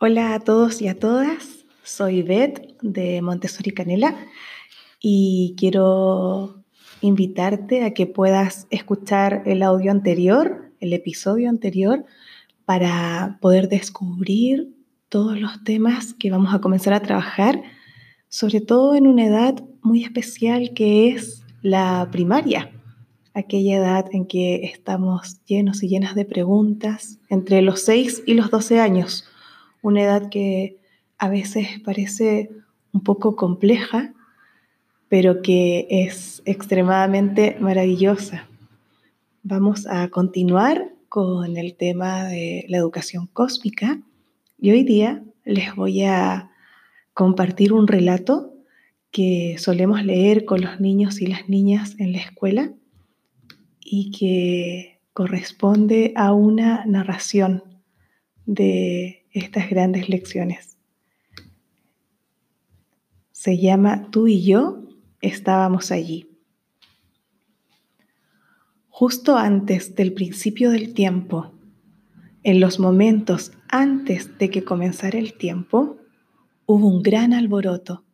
Hola a todos y a todas, soy Beth de Montessori Canela y quiero invitarte a que puedas escuchar el audio anterior, el episodio anterior, para poder descubrir todos los temas que vamos a comenzar a trabajar, sobre todo en una edad muy especial que es la primaria, aquella edad en que estamos llenos y llenas de preguntas entre los 6 y los 12 años una edad que a veces parece un poco compleja, pero que es extremadamente maravillosa. Vamos a continuar con el tema de la educación cósmica y hoy día les voy a compartir un relato que solemos leer con los niños y las niñas en la escuela y que corresponde a una narración de estas grandes lecciones. Se llama Tú y yo estábamos allí. Justo antes del principio del tiempo, en los momentos antes de que comenzara el tiempo, hubo un gran alboroto,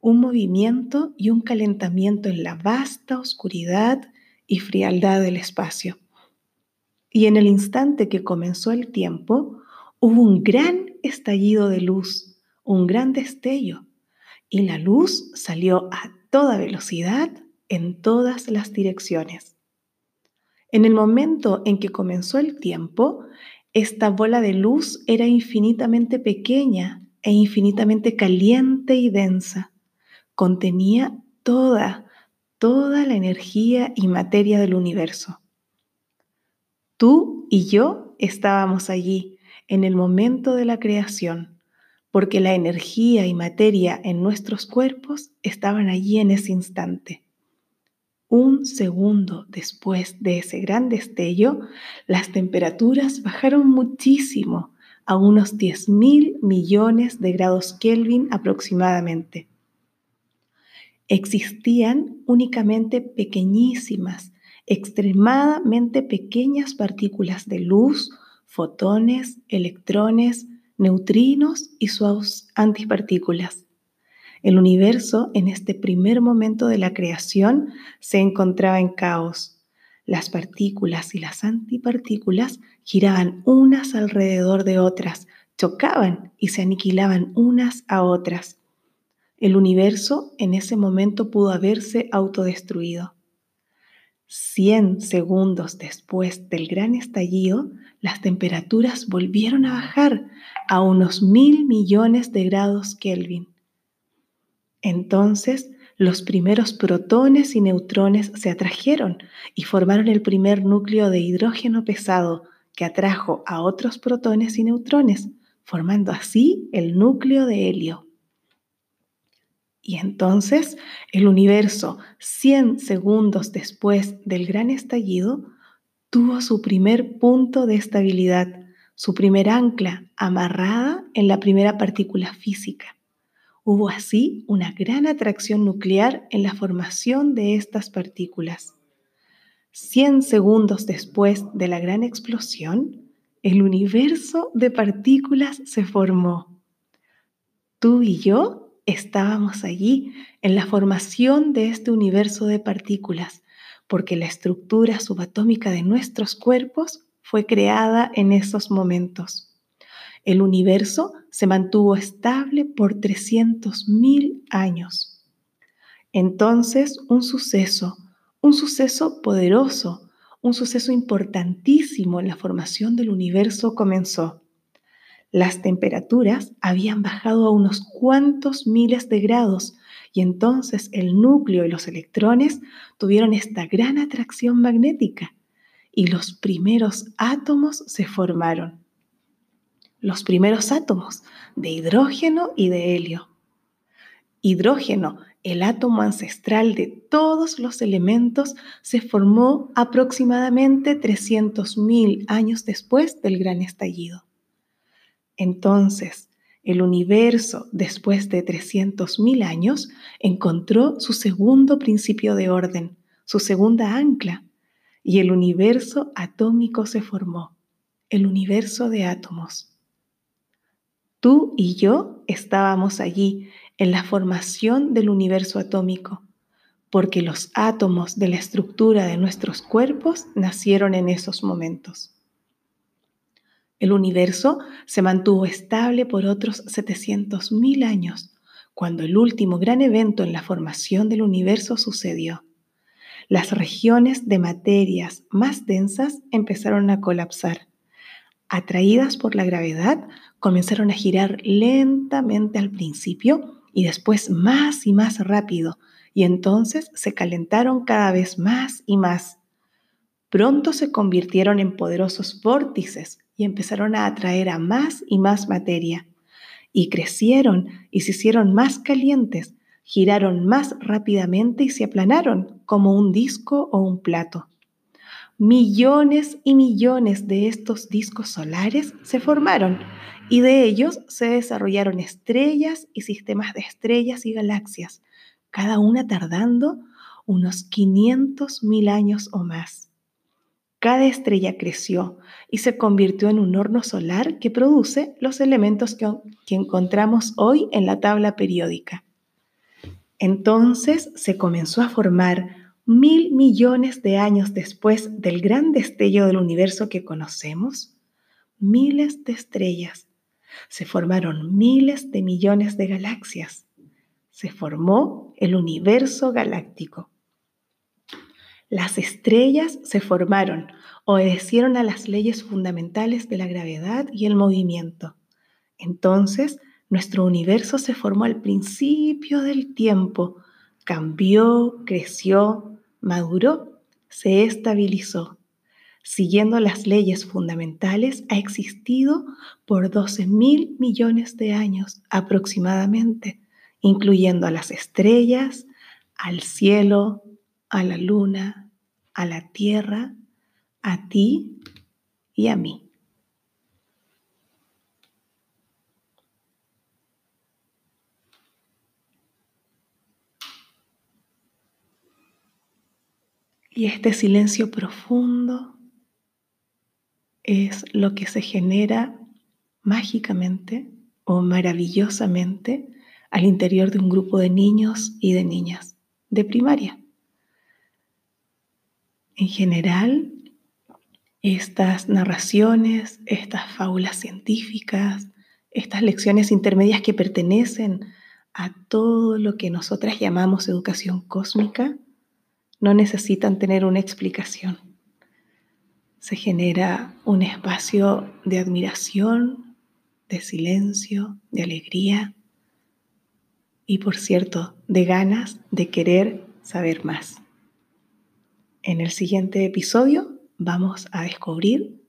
un movimiento y un calentamiento en la vasta oscuridad y frialdad del espacio. Y en el instante que comenzó el tiempo, hubo un gran estallido de luz, un gran destello, y la luz salió a toda velocidad en todas las direcciones. En el momento en que comenzó el tiempo, esta bola de luz era infinitamente pequeña e infinitamente caliente y densa. Contenía toda, toda la energía y materia del universo. Tú y yo estábamos allí en el momento de la creación, porque la energía y materia en nuestros cuerpos estaban allí en ese instante. Un segundo después de ese gran destello, las temperaturas bajaron muchísimo, a unos 10 mil millones de grados Kelvin aproximadamente. Existían únicamente pequeñísimas, extremadamente pequeñas partículas de luz fotones, electrones, neutrinos y sus antipartículas. El universo en este primer momento de la creación se encontraba en caos. Las partículas y las antipartículas giraban unas alrededor de otras, chocaban y se aniquilaban unas a otras. El universo en ese momento pudo haberse autodestruido. Cien segundos después del gran estallido, las temperaturas volvieron a bajar a unos mil millones de grados Kelvin. Entonces, los primeros protones y neutrones se atrajeron y formaron el primer núcleo de hidrógeno pesado que atrajo a otros protones y neutrones, formando así el núcleo de helio. Y entonces el universo, 100 segundos después del gran estallido, tuvo su primer punto de estabilidad, su primer ancla amarrada en la primera partícula física. Hubo así una gran atracción nuclear en la formación de estas partículas. Cien segundos después de la gran explosión, el universo de partículas se formó. Tú y yo estábamos allí en la formación de este universo de partículas porque la estructura subatómica de nuestros cuerpos fue creada en esos momentos. El universo se mantuvo estable por 300.000 años. Entonces, un suceso, un suceso poderoso, un suceso importantísimo en la formación del universo comenzó. Las temperaturas habían bajado a unos cuantos miles de grados y entonces el núcleo y los electrones tuvieron esta gran atracción magnética y los primeros átomos se formaron. Los primeros átomos de hidrógeno y de helio. Hidrógeno, el átomo ancestral de todos los elementos, se formó aproximadamente 300.000 años después del gran estallido. Entonces, el universo, después de 300.000 años, encontró su segundo principio de orden, su segunda ancla, y el universo atómico se formó, el universo de átomos. Tú y yo estábamos allí en la formación del universo atómico, porque los átomos de la estructura de nuestros cuerpos nacieron en esos momentos. El universo se mantuvo estable por otros 700.000 años, cuando el último gran evento en la formación del universo sucedió. Las regiones de materias más densas empezaron a colapsar atraídas por la gravedad, comenzaron a girar lentamente al principio y después más y más rápido, y entonces se calentaron cada vez más y más. Pronto se convirtieron en poderosos vórtices y empezaron a atraer a más y más materia. Y crecieron y se hicieron más calientes, giraron más rápidamente y se aplanaron como un disco o un plato. Millones y millones de estos discos solares se formaron y de ellos se desarrollaron estrellas y sistemas de estrellas y galaxias, cada una tardando unos 500 mil años o más. Cada estrella creció y se convirtió en un horno solar que produce los elementos que, que encontramos hoy en la tabla periódica. Entonces se comenzó a formar mil millones de años después del gran destello del universo que conocemos, miles de estrellas, se formaron miles de millones de galaxias, se formó el universo galáctico. Las estrellas se formaron, obedecieron a las leyes fundamentales de la gravedad y el movimiento. Entonces, nuestro universo se formó al principio del tiempo, cambió, creció, maduró, se estabilizó. Siguiendo las leyes fundamentales, ha existido por 12 mil millones de años aproximadamente, incluyendo a las estrellas, al cielo, a la luna, a la tierra, a ti y a mí. Y este silencio profundo es lo que se genera mágicamente o maravillosamente al interior de un grupo de niños y de niñas de primaria. En general, estas narraciones, estas fábulas científicas, estas lecciones intermedias que pertenecen a todo lo que nosotras llamamos educación cósmica, no necesitan tener una explicación. Se genera un espacio de admiración, de silencio, de alegría y, por cierto, de ganas de querer saber más. En el siguiente episodio vamos a descubrir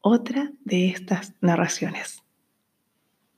otra de estas narraciones.